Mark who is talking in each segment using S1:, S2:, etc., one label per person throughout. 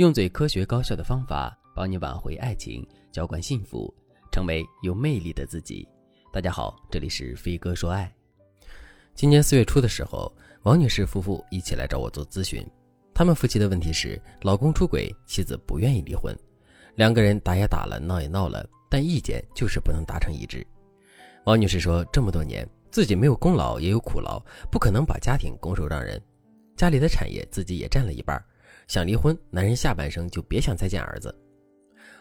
S1: 用最科学高效的方法帮你挽回爱情，浇灌幸福，成为有魅力的自己。大家好，这里是飞哥说爱。今年四月初的时候，王女士夫妇一起来找我做咨询。他们夫妻的问题是，老公出轨，妻子不愿意离婚，两个人打也打了，闹也闹了，但意见就是不能达成一致。王女士说，这么多年自己没有功劳也有苦劳，不可能把家庭拱手让人，家里的产业自己也占了一半。想离婚，男人下半生就别想再见儿子。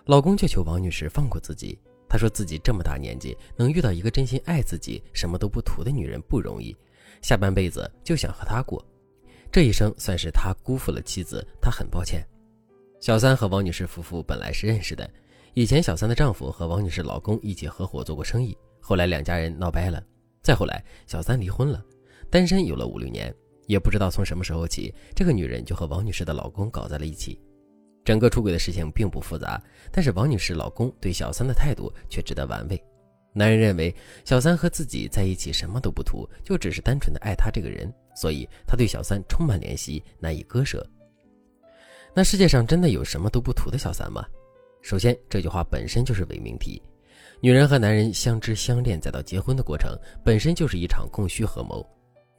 S1: 老公却求王女士放过自己。他说自己这么大年纪，能遇到一个真心爱自己、什么都不图的女人不容易，下半辈子就想和她过。这一生算是他辜负了妻子，他很抱歉。小三和王女士夫妇本来是认识的，以前小三的丈夫和王女士老公一起合伙做过生意，后来两家人闹掰了，再后来小三离婚了，单身有了五六年。也不知道从什么时候起，这个女人就和王女士的老公搞在了一起。整个出轨的事情并不复杂，但是王女士老公对小三的态度却值得玩味。男人认为小三和自己在一起什么都不图，就只是单纯的爱他这个人，所以他对小三充满怜惜，难以割舍。那世界上真的有什么都不图的小三吗？首先，这句话本身就是伪命题。女人和男人相知相恋再到结婚的过程，本身就是一场供需合谋。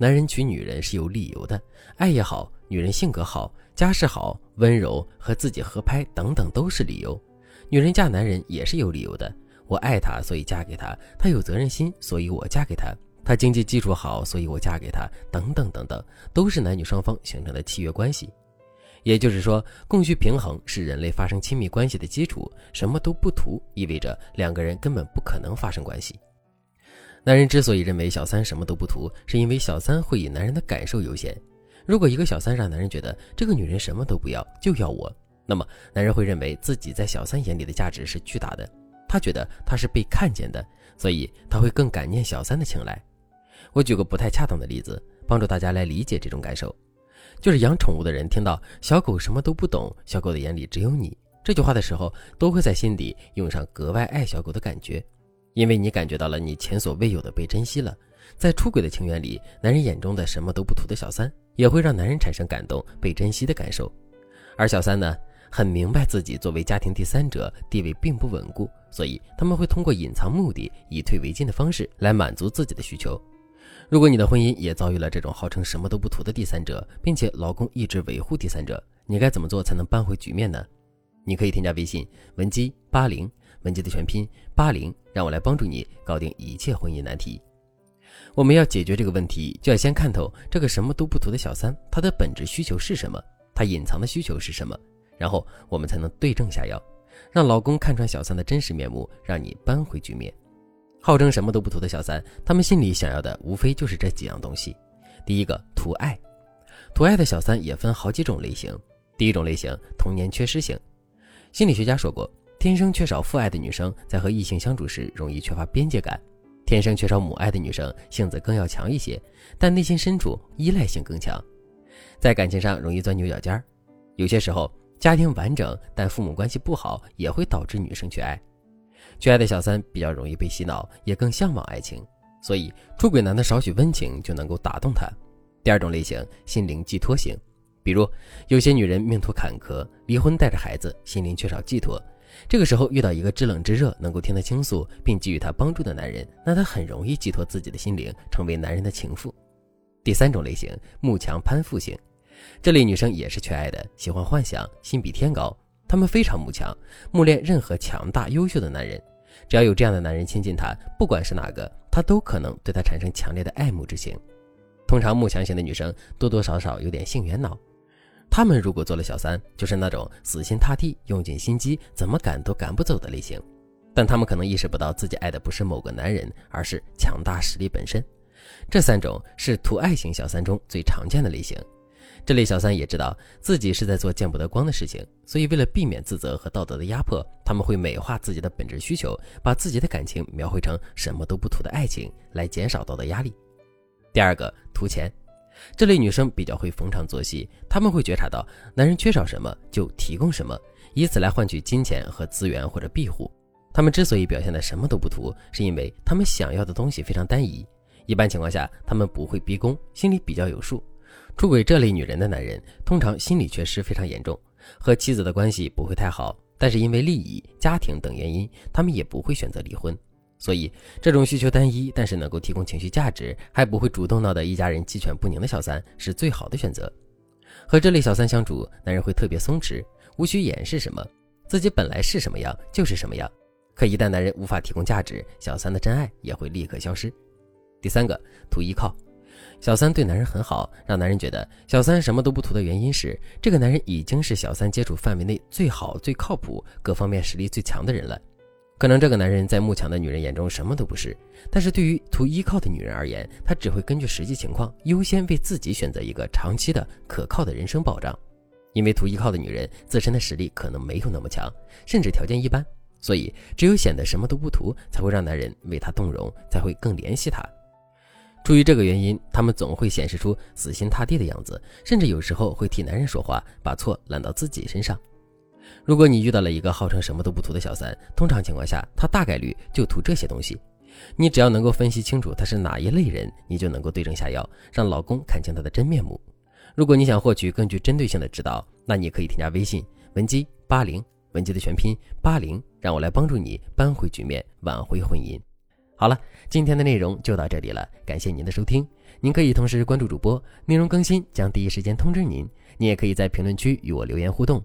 S1: 男人娶女人是有理由的，爱也好，女人性格好，家世好，温柔和自己合拍等等都是理由。女人嫁男人也是有理由的，我爱他，所以嫁给他；他有责任心，所以我嫁给他；他经济基础好，所以我嫁给他。等等等等，都是男女双方形成的契约关系。也就是说，供需平衡是人类发生亲密关系的基础。什么都不图，意味着两个人根本不可能发生关系。男人之所以认为小三什么都不图，是因为小三会以男人的感受优先。如果一个小三让男人觉得这个女人什么都不要，就要我，那么男人会认为自己在小三眼里的价值是巨大的。他觉得他是被看见的，所以他会更感念小三的青睐。我举个不太恰当的例子，帮助大家来理解这种感受，就是养宠物的人听到“小狗什么都不懂，小狗的眼里只有你”这句话的时候，都会在心底涌上格外爱小狗的感觉。因为你感觉到了你前所未有的被珍惜了，在出轨的情缘里，男人眼中的什么都不图的小三，也会让男人产生感动、被珍惜的感受。而小三呢，很明白自己作为家庭第三者地位并不稳固，所以他们会通过隐藏目的、以退为进的方式来满足自己的需求。如果你的婚姻也遭遇了这种号称什么都不图的第三者，并且老公一直维护第三者，你该怎么做才能扳回局面呢？你可以添加微信文姬八零。文姬的全拼八零，让我来帮助你搞定一切婚姻难题。我们要解决这个问题，就要先看透这个什么都不图的小三，他的本质需求是什么，他隐藏的需求是什么，然后我们才能对症下药，让老公看穿小三的真实面目，让你扳回局面。号称什么都不图的小三，他们心里想要的无非就是这几样东西：第一个，图爱。图爱的小三也分好几种类型。第一种类型，童年缺失型。心理学家说过。天生缺少父爱的女生，在和异性相处时容易缺乏边界感；天生缺少母爱的女生，性子更要强一些，但内心深处依赖性更强，在感情上容易钻牛角尖儿。有些时候，家庭完整但父母关系不好，也会导致女生缺爱。缺爱的小三比较容易被洗脑，也更向往爱情，所以出轨男的少许温情就能够打动他。第二种类型，心灵寄托型，比如有些女人命途坎坷，离婚带着孩子，心灵缺少寄托。这个时候遇到一个知冷知热、能够听他倾诉并给予他帮助的男人，那他很容易寄托自己的心灵，成为男人的情妇。第三种类型，慕强攀附型，这类女生也是缺爱的，喜欢幻想，心比天高。她们非常慕强，慕恋任何强大优秀的男人。只要有这样的男人亲近她，不管是哪个，她都可能对他产生强烈的爱慕之情。通常慕强型的女生多多少少有点性缘脑。他们如果做了小三，就是那种死心塌地、用尽心机，怎么赶都赶不走的类型。但他们可能意识不到自己爱的不是某个男人，而是强大实力本身。这三种是图爱型小三中最常见的类型。这类小三也知道自己是在做见不得光的事情，所以为了避免自责和道德的压迫，他们会美化自己的本质需求，把自己的感情描绘成什么都不图的爱情，来减少道德压力。第二个，图钱。这类女生比较会逢场作戏，她们会觉察到男人缺少什么就提供什么，以此来换取金钱和资源或者庇护。她们之所以表现的什么都不图，是因为她们想要的东西非常单一。一般情况下，她们不会逼宫，心里比较有数。出轨这类女人的男人通常心理缺失非常严重，和妻子的关系不会太好，但是因为利益、家庭等原因，他们也不会选择离婚。所以，这种需求单一，但是能够提供情绪价值，还不会主动闹得一家人鸡犬不宁的小三，是最好的选择。和这类小三相处，男人会特别松弛，无需掩饰什么，自己本来是什么样就是什么样。可一旦男人无法提供价值，小三的真爱也会立刻消失。第三个，图依靠。小三对男人很好，让男人觉得小三什么都不图的原因是，这个男人已经是小三接触范围内最好、最靠谱、各方面实力最强的人了。可能这个男人在慕强的女人眼中什么都不是，但是对于图依靠的女人而言，他只会根据实际情况优先为自己选择一个长期的可靠的人生保障。因为图依靠的女人自身的实力可能没有那么强，甚至条件一般，所以只有显得什么都不图，才会让男人为她动容，才会更怜惜她。出于这个原因，他们总会显示出死心塌地的样子，甚至有时候会替男人说话，把错揽到自己身上。如果你遇到了一个号称什么都不图的小三，通常情况下，他大概率就图这些东西。你只要能够分析清楚他是哪一类人，你就能够对症下药，让老公看清他的真面目。如果你想获取更具针对性的指导，那你可以添加微信文姬八零，文姬的全拼八零，让我来帮助你扳回局面，挽回婚姻。好了，今天的内容就到这里了，感谢您的收听。您可以同时关注主播，内容更新将第一时间通知您。你也可以在评论区与我留言互动。